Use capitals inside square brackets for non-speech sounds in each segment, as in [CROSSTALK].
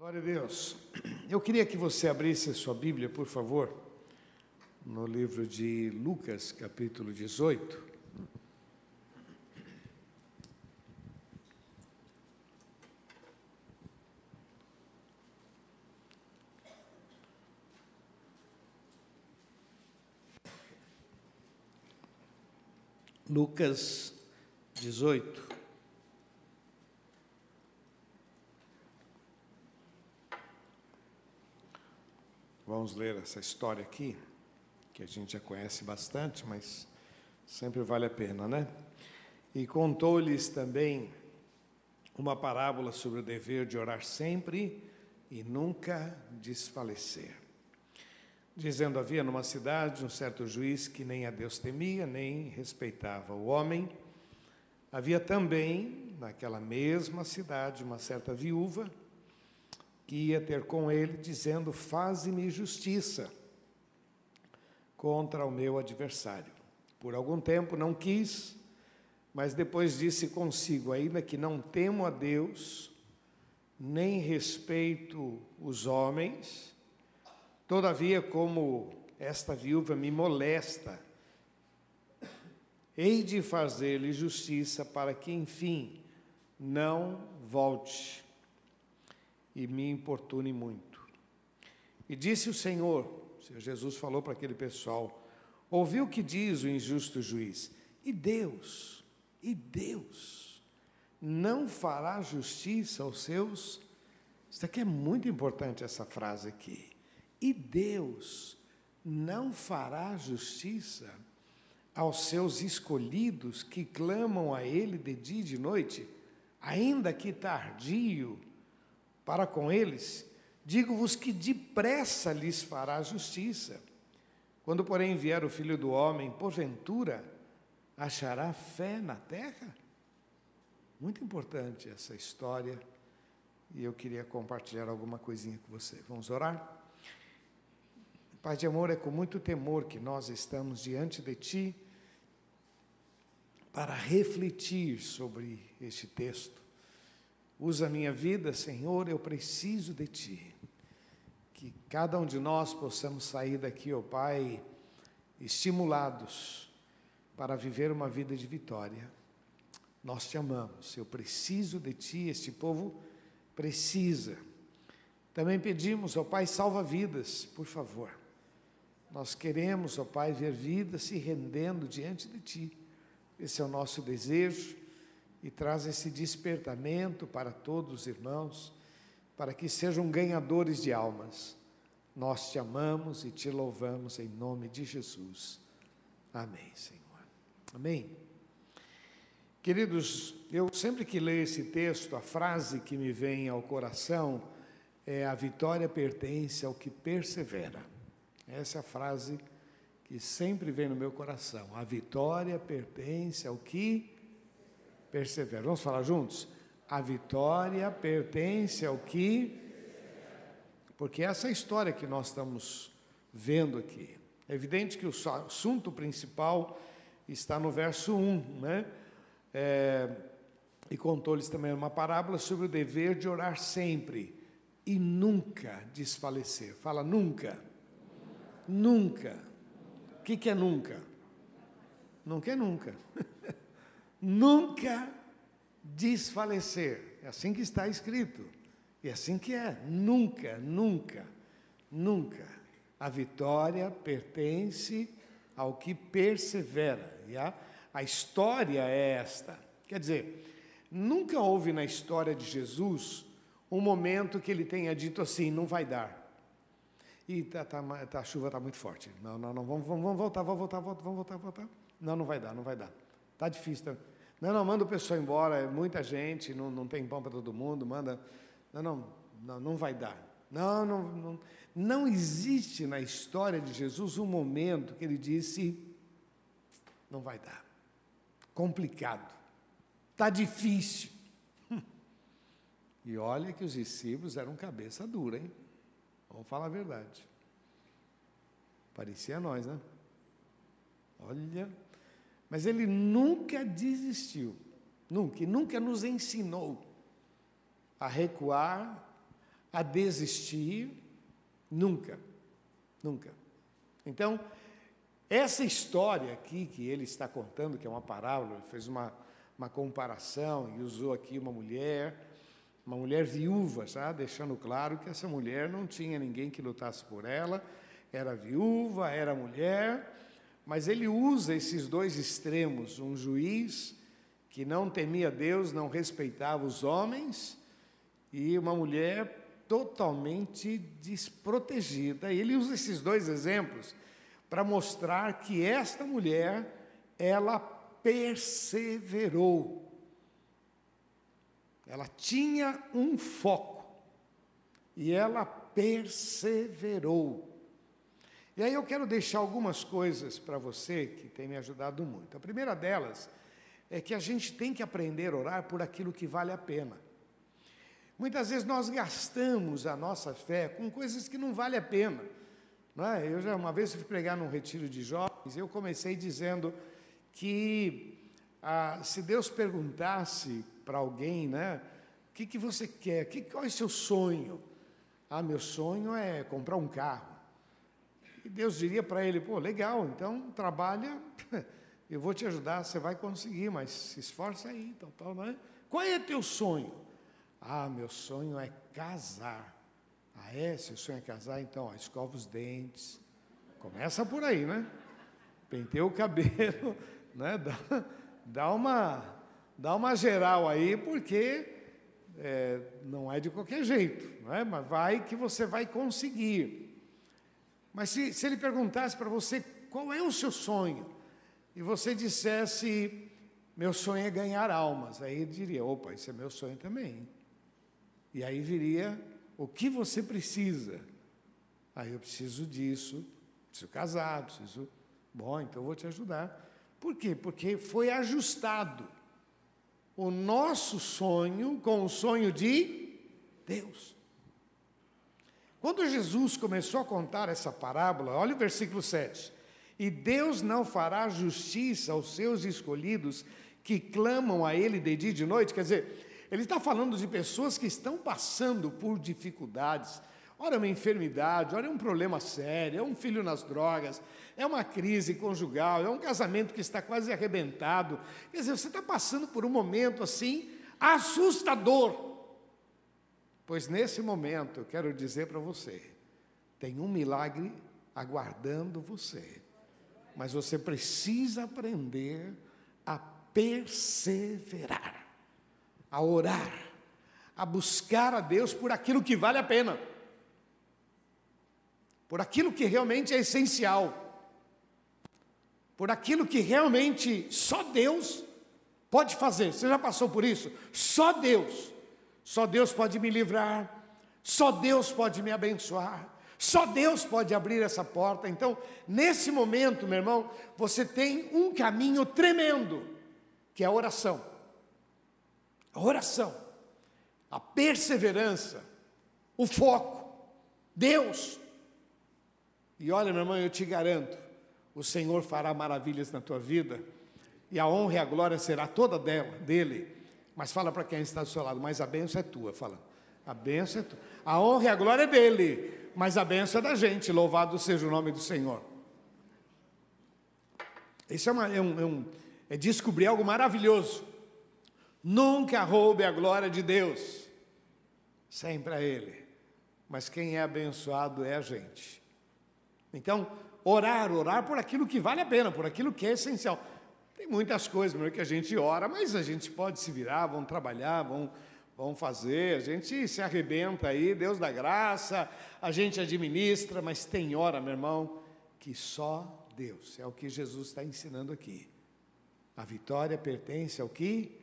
Glória a Deus. Eu queria que você abrisse a sua Bíblia, por favor, no livro de Lucas, capítulo 18. Lucas 18. Vamos ler essa história aqui, que a gente já conhece bastante, mas sempre vale a pena, né? E contou-lhes também uma parábola sobre o dever de orar sempre e nunca desfalecer. Dizendo: havia numa cidade um certo juiz que nem a Deus temia, nem respeitava o homem. Havia também, naquela mesma cidade, uma certa viúva que ia ter com ele, dizendo: Faze-me justiça contra o meu adversário. Por algum tempo não quis, mas depois disse consigo: Ainda que não temo a Deus, nem respeito os homens, todavia, como esta viúva me molesta, hei de fazer-lhe justiça para que, enfim, não volte e me importune muito. E disse o Senhor, o Senhor Jesus falou para aquele pessoal: ouviu o que diz o injusto juiz, e Deus, e Deus, não fará justiça aos seus. Isso aqui é muito importante, essa frase aqui. E Deus não fará justiça aos seus escolhidos que clamam a Ele de dia e de noite, ainda que tardio para com eles, digo-vos que depressa lhes fará justiça. Quando, porém, vier o filho do homem, porventura, achará fé na terra? Muito importante essa história e eu queria compartilhar alguma coisinha com você. Vamos orar? Pai de amor, é com muito temor que nós estamos diante de Ti para refletir sobre este texto Usa a minha vida, Senhor, eu preciso de Ti. Que cada um de nós possamos sair daqui, ó oh Pai, estimulados para viver uma vida de vitória. Nós te amamos, eu preciso de Ti, este povo precisa. Também pedimos, ó oh Pai, salva vidas, por favor. Nós queremos, ó Pai, ver vidas se rendendo diante de Ti. Esse é o nosso desejo e traz esse despertamento para todos os irmãos, para que sejam ganhadores de almas. Nós te amamos e te louvamos em nome de Jesus. Amém, Senhor. Amém. Queridos, eu sempre que leio esse texto, a frase que me vem ao coração é: a vitória pertence ao que persevera. Essa é a frase que sempre vem no meu coração. A vitória pertence ao que persevera. Vamos falar juntos? A vitória pertence ao que. Porque essa é a história que nós estamos vendo aqui. É evidente que o assunto principal está no verso 1, né? É, e contou-lhes também uma parábola sobre o dever de orar sempre e nunca desfalecer. Fala nunca. Nunca. O que, que é nunca? Nunca é nunca. [LAUGHS] nunca desfalecer. É assim que está escrito. E é assim que é. Nunca, nunca, nunca. A vitória pertence ao que persevera. E a, a história é esta. Quer dizer, nunca houve na história de Jesus um momento que ele tenha dito assim: não vai dar. E tá, tá, tá, a chuva está muito forte. Não, não, não, vamos, vamos voltar, vamos voltar, vamos voltar, vamos voltar. Não, não vai dar, não vai dar. Está difícil. Tá? Não, não, manda o pessoal embora, é muita gente, não, não tem pão para todo mundo, manda. Não, não, não, não vai dar. Não, não, não, não existe na história de Jesus um momento que ele disse: não vai dar. Complicado. Está difícil. [LAUGHS] E olha que os discípulos eram cabeça dura, hein? Vamos falar a verdade. Parecia nós, né? Olha, mas ele nunca desistiu, nunca, e nunca nos ensinou a recuar, a desistir, nunca, nunca. Então, essa história aqui que ele está contando, que é uma parábola, ele fez uma, uma comparação e usou aqui uma mulher, uma mulher viúva, já deixando claro que essa mulher não tinha ninguém que lutasse por ela, era viúva, era mulher, mas ele usa esses dois extremos, um juiz que não temia Deus, não respeitava os homens, e uma mulher totalmente desprotegida. Ele usa esses dois exemplos para mostrar que esta mulher, ela perseverou. Ela tinha um foco e ela perseverou. E aí eu quero deixar algumas coisas para você que tem me ajudado muito. A primeira delas é que a gente tem que aprender a orar por aquilo que vale a pena. Muitas vezes nós gastamos a nossa fé com coisas que não vale a pena. Não é? Eu já uma vez fui pregar num retiro de jovens, eu comecei dizendo que ah, se Deus perguntasse para alguém, né, o que, que você quer, que, qual é o seu sonho? Ah, meu sonho é comprar um carro. Deus diria para ele, pô, legal, então trabalha, [LAUGHS] eu vou te ajudar, você vai conseguir, mas se esforça aí, então, tal, não é? Qual é teu sonho? Ah, meu sonho é casar. Ah, é? Se o sonho é casar, então, ó, escova os dentes. Começa por aí, né? Penteia o cabelo, [LAUGHS] né? Dá, dá, uma, dá uma geral aí, porque é, não é de qualquer jeito, não é? mas vai que você vai conseguir. Mas se, se ele perguntasse para você qual é o seu sonho, e você dissesse, meu sonho é ganhar almas, aí ele diria, opa, esse é meu sonho também. E aí viria o que você precisa. Aí eu preciso disso, preciso casar, preciso. Bom, então eu vou te ajudar. Por quê? Porque foi ajustado o nosso sonho com o sonho de Deus. Quando Jesus começou a contar essa parábola, olha o versículo 7. E Deus não fará justiça aos seus escolhidos que clamam a Ele de dia e de noite. Quer dizer, ele está falando de pessoas que estão passando por dificuldades. Ora, é uma enfermidade, ora, é um problema sério, é um filho nas drogas, é uma crise conjugal, é um casamento que está quase arrebentado. Quer dizer, você está passando por um momento assim assustador. Pois nesse momento, eu quero dizer para você, tem um milagre aguardando você. Mas você precisa aprender a perseverar a orar, a buscar a Deus por aquilo que vale a pena, por aquilo que realmente é essencial, por aquilo que realmente só Deus pode fazer. Você já passou por isso? Só Deus, só Deus pode me livrar, só Deus pode me abençoar. Só Deus pode abrir essa porta. Então, nesse momento, meu irmão, você tem um caminho tremendo, que é a oração. A oração, a perseverança, o foco, Deus. E olha, meu irmão, eu te garanto, o Senhor fará maravilhas na tua vida, e a honra e a glória será toda dela, dele. Mas fala para quem está do seu lado, mas a bênção é tua, fala. A bênção é tua. A honra e a glória é dele, mas a bênção é da gente. Louvado seja o nome do Senhor. Isso é, uma, é, um, é, um, é descobrir algo maravilhoso. Nunca roube a glória de Deus, sempre a Ele. Mas quem é abençoado é a gente. Então, orar, orar por aquilo que vale a pena, por aquilo que é essencial. Tem muitas coisas meu, que a gente ora, mas a gente pode se virar, vamos trabalhar, vamos, vamos fazer, a gente se arrebenta aí, Deus dá graça, a gente administra, mas tem hora, meu irmão, que só Deus, é o que Jesus está ensinando aqui. A vitória pertence ao que?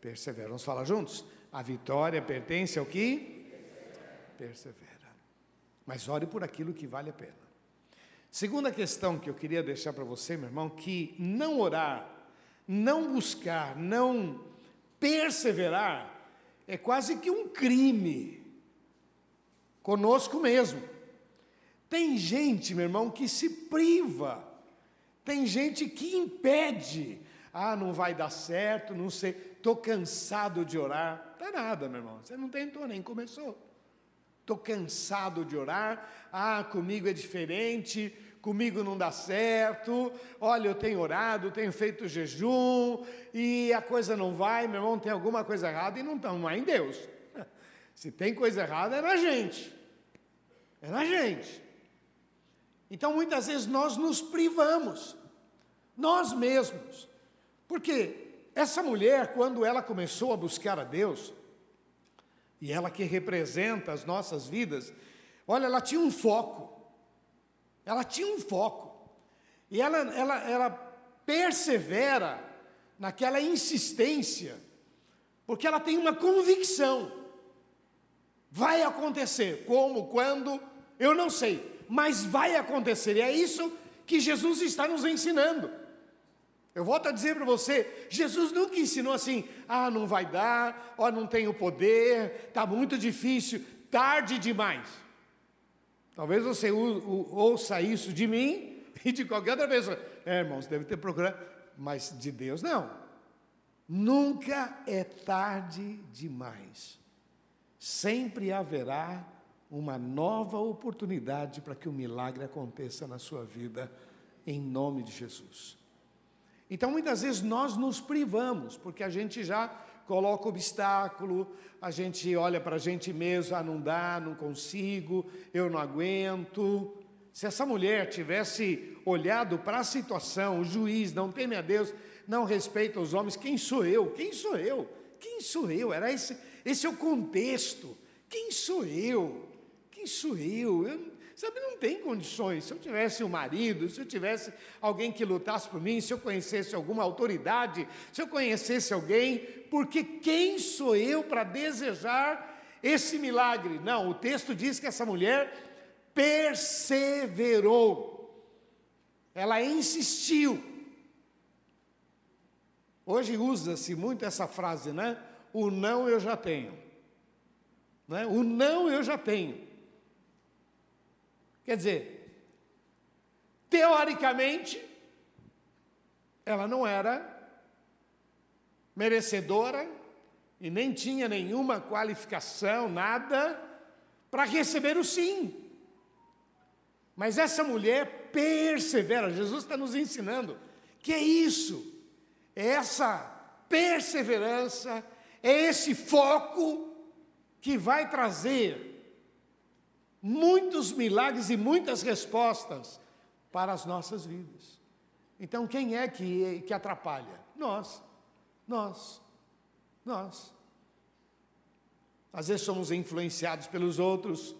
Persevera. Vamos falar juntos? A vitória pertence ao que? Persevera. Mas ore por aquilo que vale a pena. Segunda questão que eu queria deixar para você, meu irmão, que não orar, não buscar, não perseverar, é quase que um crime conosco mesmo. Tem gente, meu irmão, que se priva, tem gente que impede. Ah, não vai dar certo, não sei estou cansado de orar. Está nada, meu irmão. Você não tentou nem começou. estou cansado de orar, ah, comigo é diferente, comigo não dá certo, olha, eu tenho orado, tenho feito jejum, e a coisa não vai, meu irmão, tem alguma coisa errada e não estamos mais em Deus. [LAUGHS] Se tem coisa errada, é na gente. É na gente. Então, muitas vezes, nós nos privamos, nós mesmos. Porque essa mulher, quando ela começou a buscar a Deus, e ela que representa as nossas vidas, olha, ela tinha um foco. Ela tinha um foco. E ela, ela, ela persevera naquela insistência, porque ela tem uma convicção. Vai acontecer. Como, quando, eu não sei, mas vai acontecer. E é isso que Jesus está nos ensinando. Eu volto a dizer para você, Jesus nunca ensinou assim, ah, não vai dar, ó, não tenho poder, está muito difícil, tarde demais. Talvez você ouça isso de mim [LAUGHS] e de qualquer outra pessoa. É, irmãos, deve ter procurado, mas de Deus não. Nunca é tarde demais. Sempre haverá uma nova oportunidade para que o milagre aconteça na sua vida, em nome de Jesus. Então, muitas vezes nós nos privamos, porque a gente já coloca obstáculo, a gente olha para a gente mesmo, ah, não dá, não consigo, eu não aguento. Se essa mulher tivesse olhado para a situação, o juiz não teme a Deus, não respeita os homens, quem sou eu? Quem sou eu? Quem sou eu? Era esse, esse é o contexto. Quem sou eu? Quem sou eu? Eu Sabe, não tem condições. Se eu tivesse um marido, se eu tivesse alguém que lutasse por mim, se eu conhecesse alguma autoridade, se eu conhecesse alguém, porque quem sou eu para desejar esse milagre? Não, o texto diz que essa mulher perseverou, ela insistiu. Hoje usa-se muito essa frase, né? O não eu já tenho. Né? O não eu já tenho. Quer dizer, teoricamente, ela não era merecedora e nem tinha nenhuma qualificação, nada, para receber o sim. Mas essa mulher persevera, Jesus está nos ensinando que é isso, é essa perseverança, é esse foco que vai trazer muitos milagres e muitas respostas para as nossas vidas. Então, quem é que, que atrapalha? Nós, nós, nós. Às vezes somos influenciados pelos outros.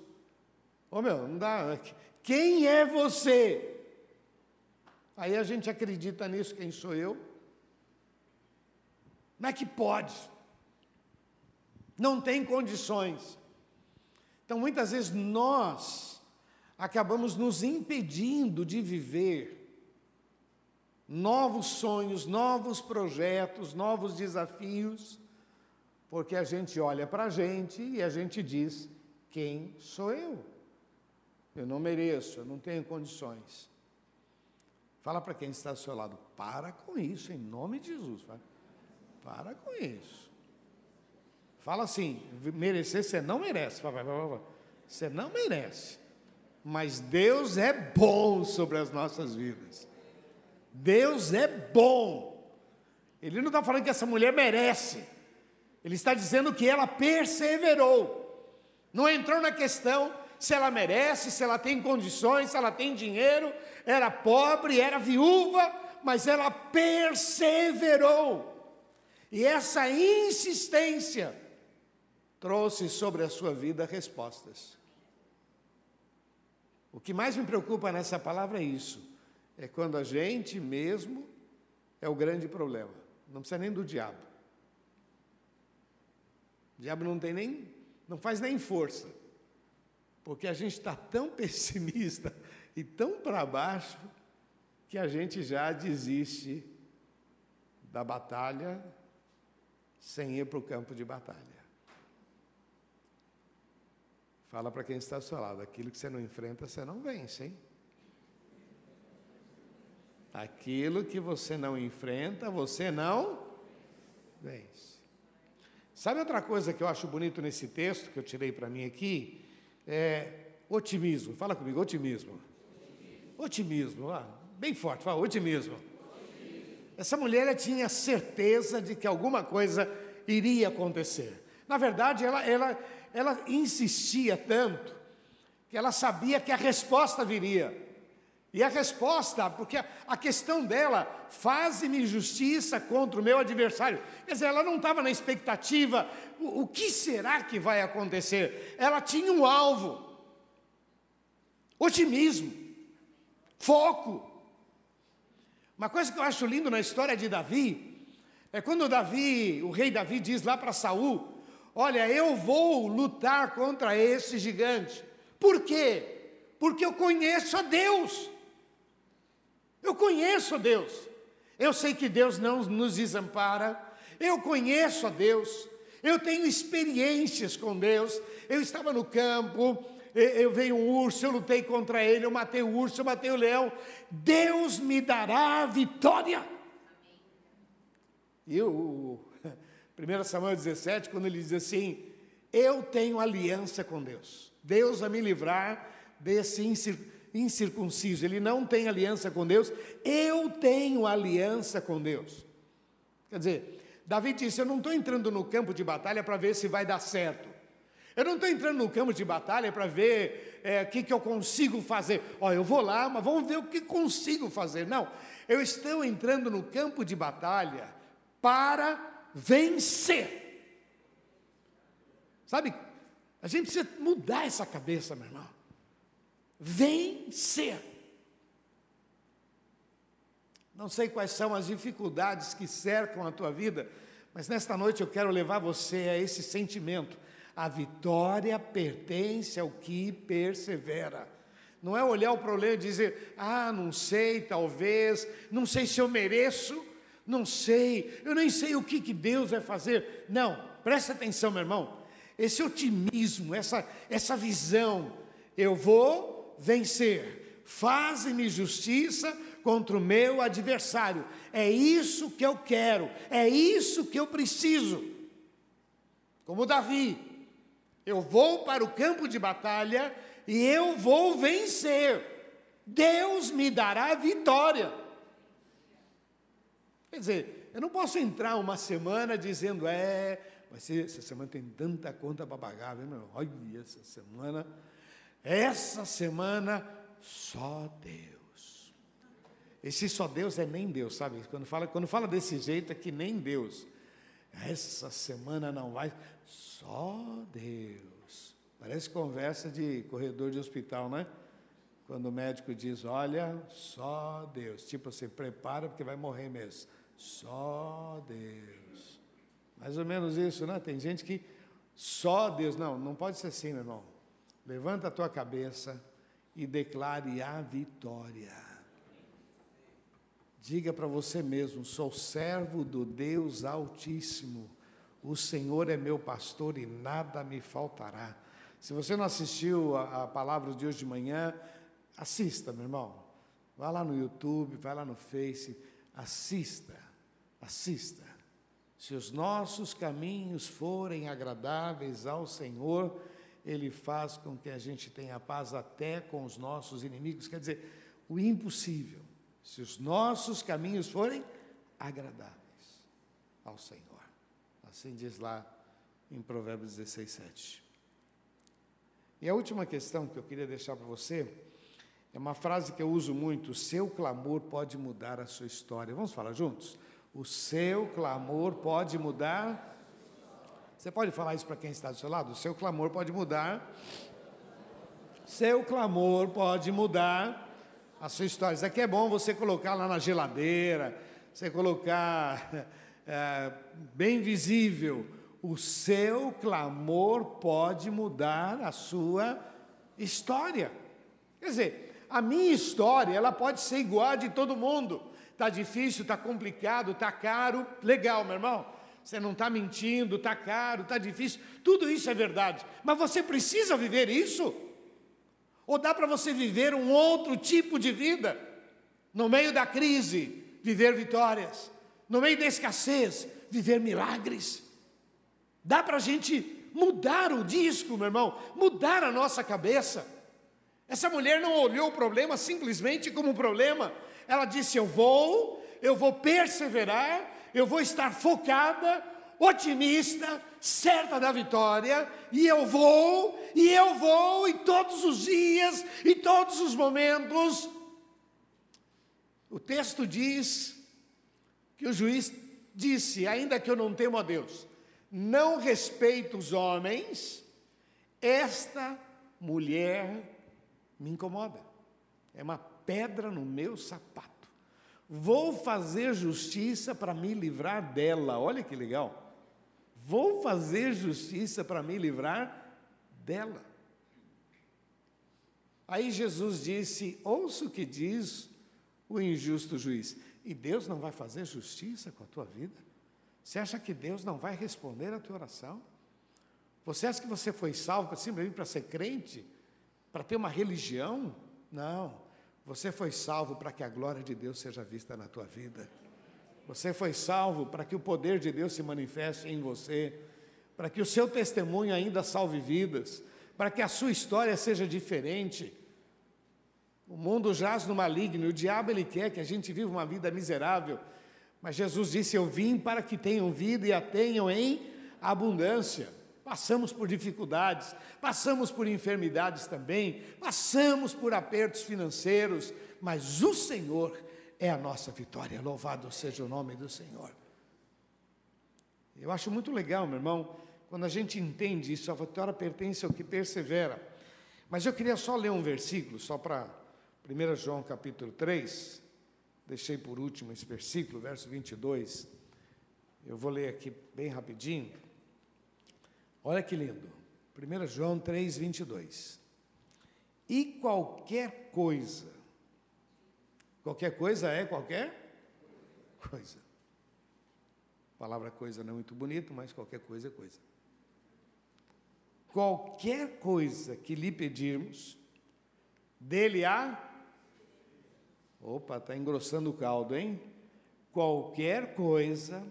Ô oh, meu, não dá. Quem é você? Aí a gente acredita nisso, quem sou eu? Como é que pode? Não tem condições. Então, muitas vezes nós acabamos nos impedindo de viver novos sonhos, novos projetos, novos desafios, porque a gente olha para a gente e a gente diz: quem sou eu? Eu não mereço, eu não tenho condições. Fala para quem está ao seu lado, para com isso, em nome de Jesus. Para com isso. Fala assim: merecer você não merece. Você não merece. Mas Deus é bom sobre as nossas vidas. Deus é bom. Ele não está falando que essa mulher merece. Ele está dizendo que ela perseverou. Não entrou na questão se ela merece, se ela tem condições, se ela tem dinheiro. Era pobre, era viúva, mas ela perseverou. E essa insistência trouxe sobre a sua vida respostas. O que mais me preocupa nessa palavra é isso, é quando a gente mesmo é o grande problema. Não precisa nem do diabo. O diabo não tem nem, não faz nem força, porque a gente está tão [LAUGHS] pessimista e tão para baixo que a gente já desiste da batalha sem ir para o campo de batalha. Fala para quem está ao seu lado: aquilo que você não enfrenta, você não vence, hein? Aquilo que você não enfrenta, você não vence. Sabe outra coisa que eu acho bonito nesse texto que eu tirei para mim aqui? é, otimismo. Fala comigo, otimismo. Otimismo, ah, bem forte, fala, otimismo. Essa mulher tinha certeza de que alguma coisa iria acontecer. Na verdade, ela, ela, ela insistia tanto que ela sabia que a resposta viria. E a resposta, porque a questão dela, faze-me justiça contra o meu adversário. Quer dizer, ela não estava na expectativa, o, o que será que vai acontecer? Ela tinha um alvo, otimismo, foco. Uma coisa que eu acho lindo na história de Davi, é quando Davi, o rei Davi diz lá para Saul, olha, eu vou lutar contra esse gigante. Por quê? Porque eu conheço a Deus. Eu conheço a Deus. Eu sei que Deus não nos desampara. Eu conheço a Deus. Eu tenho experiências com Deus. Eu estava no campo, eu veio um urso, eu lutei contra ele, eu matei o urso, eu matei o leão. Deus me dará a vitória. E o 1 Samuel 17, quando ele diz assim: Eu tenho aliança com Deus. Deus vai me livrar desse incircunciso. Ele não tem aliança com Deus. Eu tenho aliança com Deus. Quer dizer, Davi disse: Eu não estou entrando no campo de batalha para ver se vai dar certo. Eu não estou entrando no campo de batalha para ver é, o que, que eu consigo fazer. Ó, eu vou lá, mas vamos ver o que consigo fazer. Não, eu estou entrando no campo de batalha para vencer. Sabe, a gente precisa mudar essa cabeça, meu irmão. Vencer. Não sei quais são as dificuldades que cercam a tua vida, mas nesta noite eu quero levar você a esse sentimento a vitória pertence ao que persevera. Não é olhar o problema e dizer, ah, não sei, talvez, não sei se eu mereço, não sei, eu nem sei o que, que Deus vai fazer. Não, presta atenção, meu irmão. Esse otimismo, essa, essa visão, eu vou vencer, faze-me justiça contra o meu adversário. É isso que eu quero, é isso que eu preciso. Como Davi, eu vou para o campo de batalha e eu vou vencer. Deus me dará vitória. Quer dizer, eu não posso entrar uma semana dizendo, é, vai ser, essa semana tem tanta conta para pagar, meu? Olha, essa semana, essa semana, só Deus. Esse só Deus é nem Deus, sabe? Quando fala, quando fala desse jeito é que nem Deus. Essa semana não vai, só Deus. Parece conversa de corredor de hospital, né? Quando o médico diz: Olha, só Deus. Tipo assim, prepara porque vai morrer mesmo. Só Deus. Mais ou menos isso, né? Tem gente que só Deus. Não, não pode ser assim, meu irmão. Levanta a tua cabeça e declare a vitória. Diga para você mesmo: sou servo do Deus Altíssimo o Senhor é meu pastor e nada me faltará. Se você não assistiu a, a palavra de hoje de manhã, assista, meu irmão. Vá lá no YouTube, vai lá no Face, assista, assista. Se os nossos caminhos forem agradáveis ao Senhor, Ele faz com que a gente tenha paz até com os nossos inimigos. Quer dizer, o impossível. Se os nossos caminhos forem agradáveis ao Senhor. Assim diz lá em Provérbios 16, 7. E a última questão que eu queria deixar para você é uma frase que eu uso muito: o seu clamor pode mudar a sua história. Vamos falar juntos? O seu clamor pode mudar. Você pode falar isso para quem está do seu lado? O seu clamor pode mudar. Seu clamor pode mudar a sua história. Isso aqui é bom você colocar lá na geladeira, você colocar [LAUGHS] é, bem visível, o seu clamor pode mudar a sua história. Quer dizer, a minha história, ela pode ser igual a de todo mundo. Está difícil, está complicado, está caro, legal, meu irmão. Você não está mentindo, está caro, está difícil, tudo isso é verdade. Mas você precisa viver isso? Ou dá para você viver um outro tipo de vida? No meio da crise, viver vitórias no meio da escassez, viver milagres. Dá para a gente mudar o disco, meu irmão, mudar a nossa cabeça. Essa mulher não olhou o problema simplesmente como um problema, ela disse: Eu vou, eu vou perseverar, eu vou estar focada, otimista, certa da vitória, e eu vou, e eu vou, e todos os dias, e todos os momentos. O texto diz que o juiz disse: Ainda que eu não temo a Deus, não respeito os homens, esta mulher me incomoda, é uma pedra no meu sapato. Vou fazer justiça para me livrar dela, olha que legal. Vou fazer justiça para me livrar dela. Aí Jesus disse: Ouça o que diz o injusto juiz. E Deus não vai fazer justiça com a tua vida? Você acha que Deus não vai responder a tua oração? Você acha que você foi salvo simplesmente para ser crente? Para ter uma religião? Não. Você foi salvo para que a glória de Deus seja vista na tua vida. Você foi salvo para que o poder de Deus se manifeste em você, para que o seu testemunho ainda salve vidas, para que a sua história seja diferente. O mundo jaz no maligno, o diabo ele quer que a gente viva uma vida miserável. Mas Jesus disse: Eu vim para que tenham vida e a tenham em abundância. Passamos por dificuldades, passamos por enfermidades também, passamos por apertos financeiros, mas o Senhor é a nossa vitória. Louvado seja o nome do Senhor. Eu acho muito legal, meu irmão, quando a gente entende isso, a vitória pertence ao que persevera. Mas eu queria só ler um versículo, só para 1 João capítulo 3, deixei por último esse versículo, verso 22. Eu vou ler aqui bem rapidinho. Olha que lindo. 1 João 3, 22. E qualquer coisa, qualquer coisa é qualquer coisa. A palavra coisa não é muito bonito, mas qualquer coisa é coisa. Qualquer coisa que lhe pedirmos, dele há. Opa, está engrossando o caldo, hein? Qualquer coisa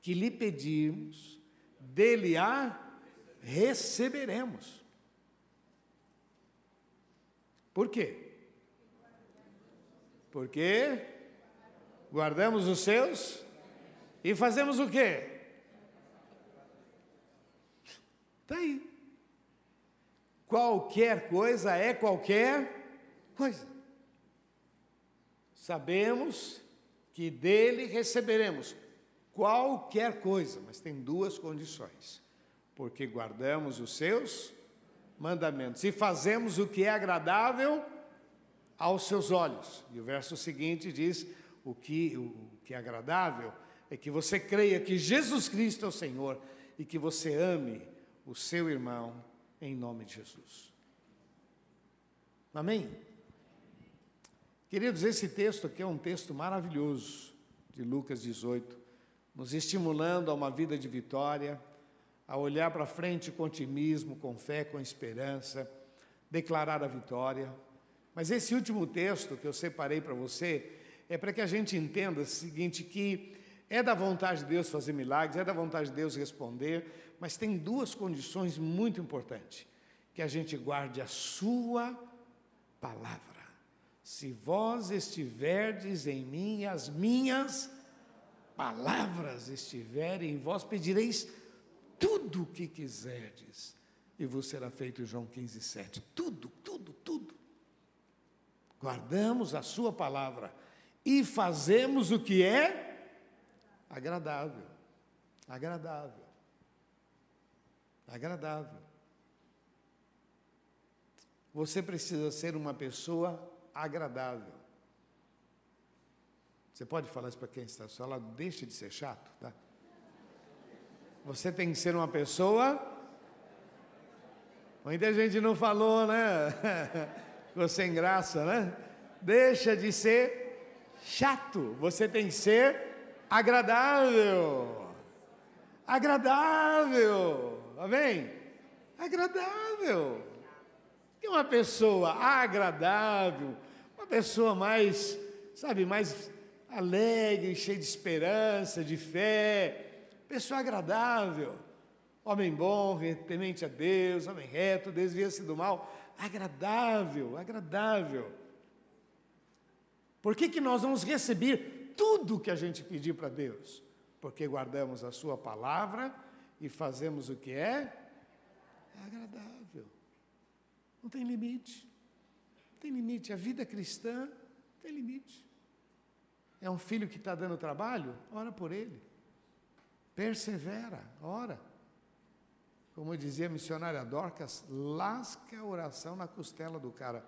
que lhe pedirmos, dele há receberemos. Por quê? Porque guardamos os seus e fazemos o quê? Está aí. Qualquer coisa é qualquer coisa. Sabemos que dele receberemos qualquer coisa, mas tem duas condições porque guardamos os seus mandamentos e fazemos o que é agradável aos seus olhos. E o verso seguinte diz: o que, o que é agradável é que você creia que Jesus Cristo é o Senhor e que você ame o seu irmão em nome de Jesus. Amém? Queridos, esse texto aqui é um texto maravilhoso de Lucas 18, nos estimulando a uma vida de vitória a olhar para frente com otimismo, com fé, com esperança, declarar a vitória. Mas esse último texto que eu separei para você é para que a gente entenda o seguinte: que é da vontade de Deus fazer milagres, é da vontade de Deus responder, mas tem duas condições muito importantes: que a gente guarde a Sua palavra. Se vós estiverdes em mim, as minhas palavras estiverem em vós, pedireis tudo o que quiserdes, e vos será feito João 15, 7. Tudo, tudo, tudo. Guardamos a Sua palavra e fazemos o que é agradável. Agradável. Agradável. Você precisa ser uma pessoa agradável. Você pode falar isso para quem está só lá, deixe de ser chato, tá? Você tem que ser uma pessoa. Muita gente não falou, né? [LAUGHS] Ficou sem graça, né? Deixa de ser chato. Você tem que ser agradável. Agradável. Amém? Agradável. Que uma pessoa agradável, uma pessoa mais, sabe, mais alegre, cheia de esperança, de fé, pessoa agradável. Homem bom, temente a Deus, homem reto, desvia-se do mal. Agradável, agradável. Por que, que nós vamos receber tudo que a gente pedir para Deus? Porque guardamos a Sua palavra e fazemos o que é? É agradável. Não tem limite. Não tem limite. A vida cristã tem limite. É um filho que está dando trabalho? Ora por ele. Persevera, ora. Como dizia a missionária Dorcas, lasca a oração na costela do cara.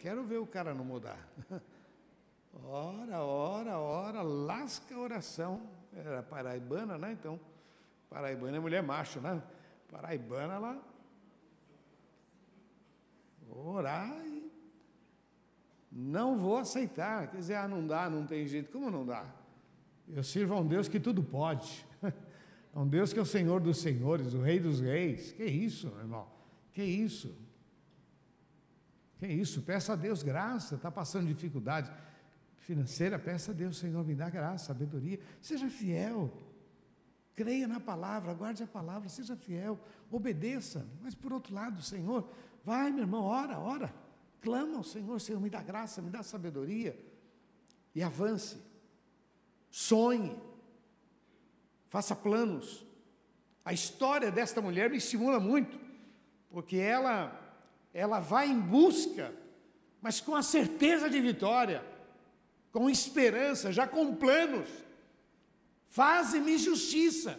Quero ver o cara não mudar. [LAUGHS] Ora, ora, ora, lasca a oração. Era paraibana, né? Então, paraibana é mulher macho, né? Paraibana, ela orar e não vou aceitar. Quer dizer, ah, não dá, não tem jeito. Como não dá? Eu sirvo a um Deus que tudo pode. A um Deus que é o Senhor dos senhores, o Rei dos reis. Que isso, meu irmão? Que isso? Que isso? Peça a Deus graça. Está passando dificuldade financeira, peça a Deus, Senhor, me dá graça, sabedoria. Seja fiel. Creia na palavra, guarde a palavra, seja fiel, obedeça. Mas por outro lado, Senhor, vai, meu irmão, ora, ora. Clama ao Senhor, Senhor, me dá graça, me dá sabedoria. E avance. Sonhe. Faça planos. A história desta mulher me estimula muito, porque ela ela vai em busca, mas com a certeza de vitória, com esperança, já com planos. Faze-me justiça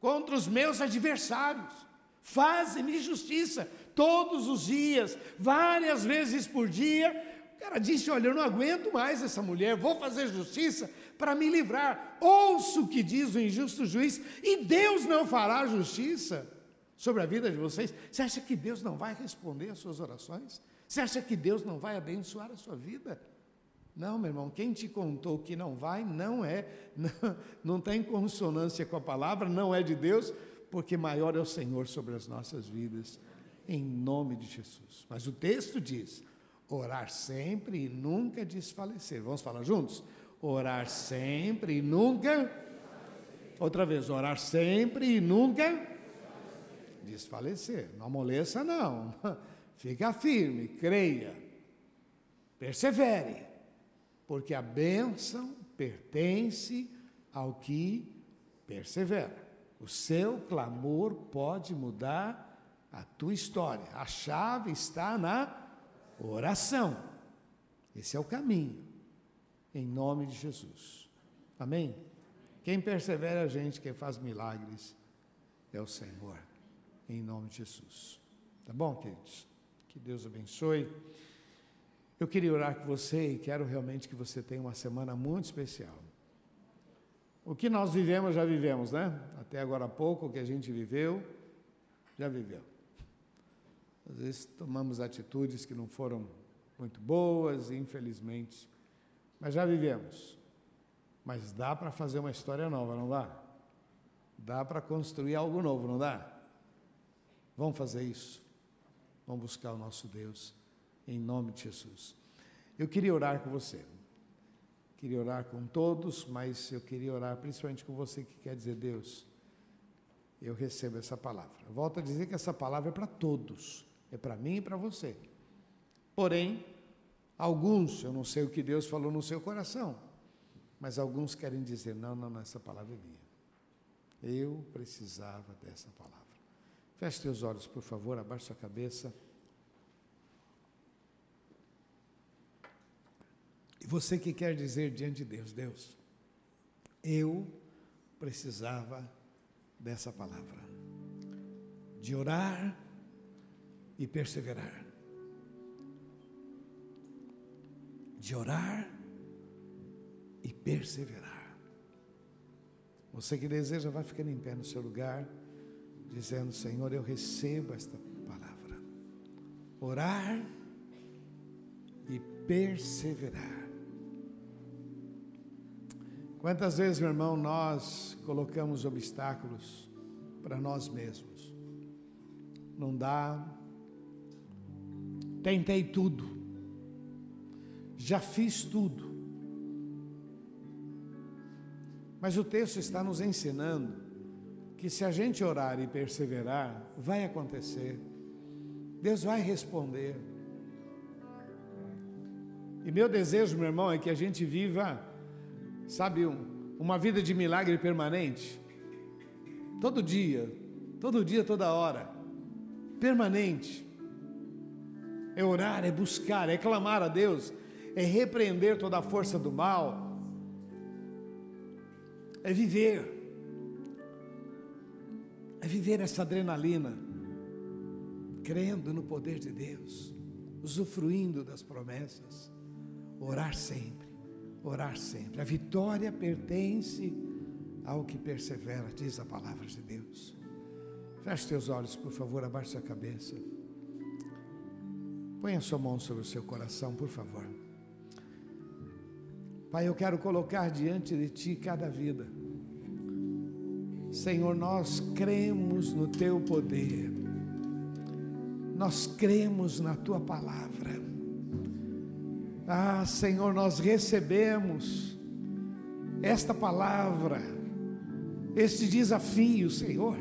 contra os meus adversários. Faze-me justiça todos os dias, várias vezes por dia. O cara disse: Olha, eu não aguento mais essa mulher, vou fazer justiça para me livrar. Ouço o que diz o injusto juiz, e Deus não fará justiça sobre a vida de vocês. Você acha que Deus não vai responder às suas orações? Você acha que Deus não vai abençoar a sua vida? Não, meu irmão, quem te contou que não vai, não é, [LAUGHS] não, não tem consonância com a palavra, não é de Deus, porque maior é o Senhor sobre as nossas vidas em nome de Jesus. Mas o texto diz: orar sempre e nunca desfalecer. Vamos falar juntos? Orar sempre e nunca. Outra vez, orar sempre e nunca desfalecer. Não amoleça, não. [LAUGHS] Fica firme, creia, persevere, porque a bênção pertence ao que persevera. O seu clamor pode mudar a tua história. A chave está na oração. Esse é o caminho. Em nome de Jesus. Amém? Quem persevera a gente, quem faz milagres, é o Senhor. Em nome de Jesus. Tá bom, queridos? Que Deus abençoe. Eu queria orar com você e quero realmente que você tenha uma semana muito especial. O que nós vivemos, já vivemos, né? Até agora há pouco, o que a gente viveu, já viveu. Às vezes tomamos atitudes que não foram muito boas, infelizmente, mas já vivemos. Mas dá para fazer uma história nova, não dá? Dá para construir algo novo, não dá? Vamos fazer isso. Vamos buscar o nosso Deus em nome de Jesus. Eu queria orar com você. Queria orar com todos, mas eu queria orar principalmente com você que quer dizer Deus. Eu recebo essa palavra. Volto a dizer que essa palavra é para todos. É para mim e para você. Porém, alguns, eu não sei o que Deus falou no seu coração, mas alguns querem dizer: não, não, não, essa palavra é minha. Eu precisava dessa palavra. Feche seus olhos, por favor, abaixe sua cabeça. E você que quer dizer diante de Deus, Deus, eu precisava dessa palavra, de orar e perseverar. De orar e perseverar. Você que deseja, vai ficando em pé no seu lugar, dizendo: Senhor, eu recebo esta palavra. Orar e perseverar. Quantas vezes, meu irmão, nós colocamos obstáculos para nós mesmos? Não dá, Tentei tudo. Já fiz tudo. Mas o texto está nos ensinando que se a gente orar e perseverar, vai acontecer. Deus vai responder. E meu desejo, meu irmão, é que a gente viva, sabe, um, uma vida de milagre permanente. Todo dia, todo dia, toda hora. Permanente. É orar, é buscar, é clamar a Deus, é repreender toda a força do mal. É viver. É viver essa adrenalina, crendo no poder de Deus, usufruindo das promessas. Orar sempre, orar sempre. A vitória pertence ao que persevera, diz a palavra de Deus. Feche teus olhos, por favor, abaixe sua cabeça. Põe a sua mão sobre o seu coração, por favor. Pai, eu quero colocar diante de Ti cada vida. Senhor, nós cremos no Teu poder, nós cremos na Tua palavra. Ah, Senhor, nós recebemos esta palavra, este desafio, Senhor,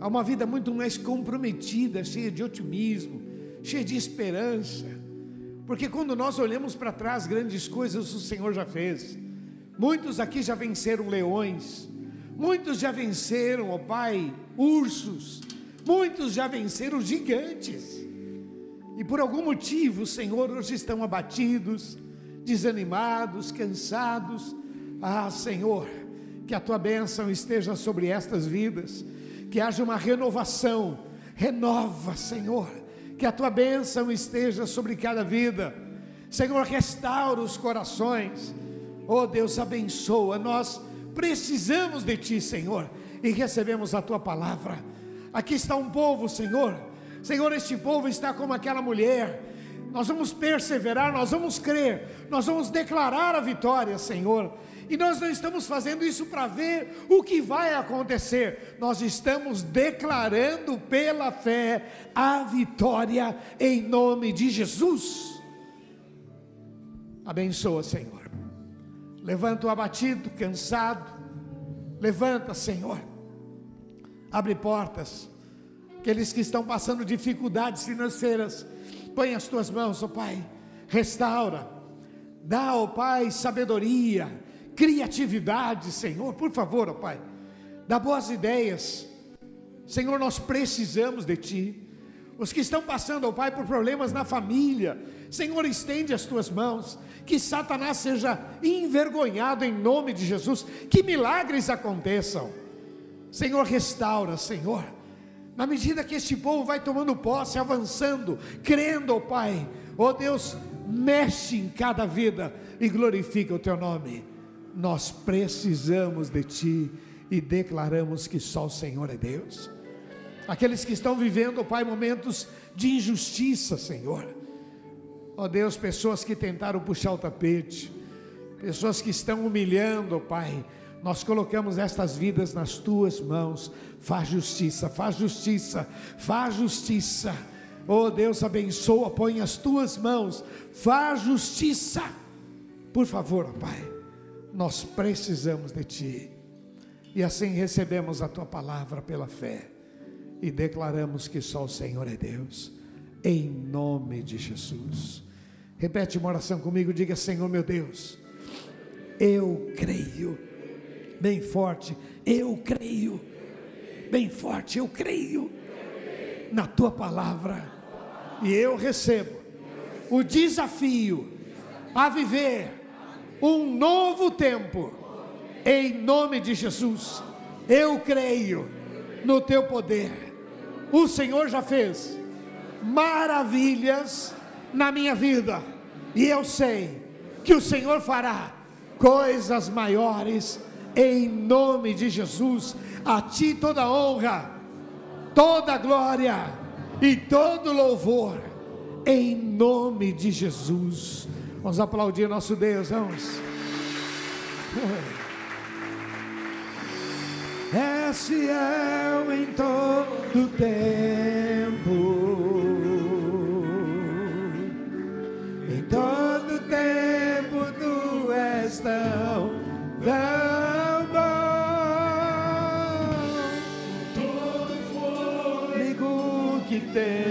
a uma vida muito mais comprometida, cheia de otimismo, cheia de esperança, porque quando nós olhamos para trás, grandes coisas o Senhor já fez. Muitos aqui já venceram leões, muitos já venceram, ó Pai, ursos, muitos já venceram gigantes. E por algum motivo, Senhor, hoje estão abatidos, desanimados, cansados. Ah, Senhor, que a tua bênção esteja sobre estas vidas, que haja uma renovação, renova, Senhor, que a tua bênção esteja sobre cada vida. Senhor, restaura os corações. Oh Deus, abençoa. Nós precisamos de ti, Senhor, e recebemos a tua palavra. Aqui está um povo, Senhor, Senhor, este povo está como aquela mulher. Nós vamos perseverar, nós vamos crer, nós vamos declarar a vitória, Senhor. E nós não estamos fazendo isso para ver o que vai acontecer, nós estamos declarando pela fé a vitória em nome de Jesus. Abençoa, Senhor. Levanta o abatido, cansado. Levanta, Senhor. Abre portas aqueles que estão passando dificuldades financeiras, põe as tuas mãos, ó oh Pai, restaura, dá, ó oh Pai, sabedoria, criatividade, Senhor, por favor, ó oh Pai, dá boas ideias, Senhor, nós precisamos de Ti. Os que estão passando, ó Pai, por problemas na família, Senhor, estende as tuas mãos, que Satanás seja envergonhado em nome de Jesus, que milagres aconteçam. Senhor, restaura, Senhor na medida que este povo vai tomando posse, avançando, crendo, oh Pai, oh Deus, mexe em cada vida e glorifica o teu nome. Nós precisamos de ti e declaramos que só o Senhor é Deus. Aqueles que estão vivendo, oh Pai, momentos de injustiça, Senhor. Ó oh Deus, pessoas que tentaram puxar o tapete, pessoas que estão humilhando, oh Pai, nós colocamos estas vidas nas tuas mãos. Faz justiça, faz justiça, faz justiça. Oh Deus, abençoa, põe as tuas mãos. Faz justiça. Por favor, oh Pai, nós precisamos de Ti. E assim recebemos a Tua palavra pela fé. E declaramos que só o Senhor é Deus. Em nome de Jesus. Repete uma oração comigo, diga: Senhor meu Deus, eu creio bem forte, eu creio. Bem forte, eu creio na tua palavra. E eu recebo o desafio a viver um novo tempo em nome de Jesus. Eu creio no teu poder. O Senhor já fez maravilhas na minha vida, e eu sei que o Senhor fará coisas maiores em nome de Jesus. A Ti toda honra, toda glória e todo louvor, em nome de Jesus. Vamos aplaudir nosso Deus, vamos. É fiel em todo tempo, em todo tempo tu és tão. tão de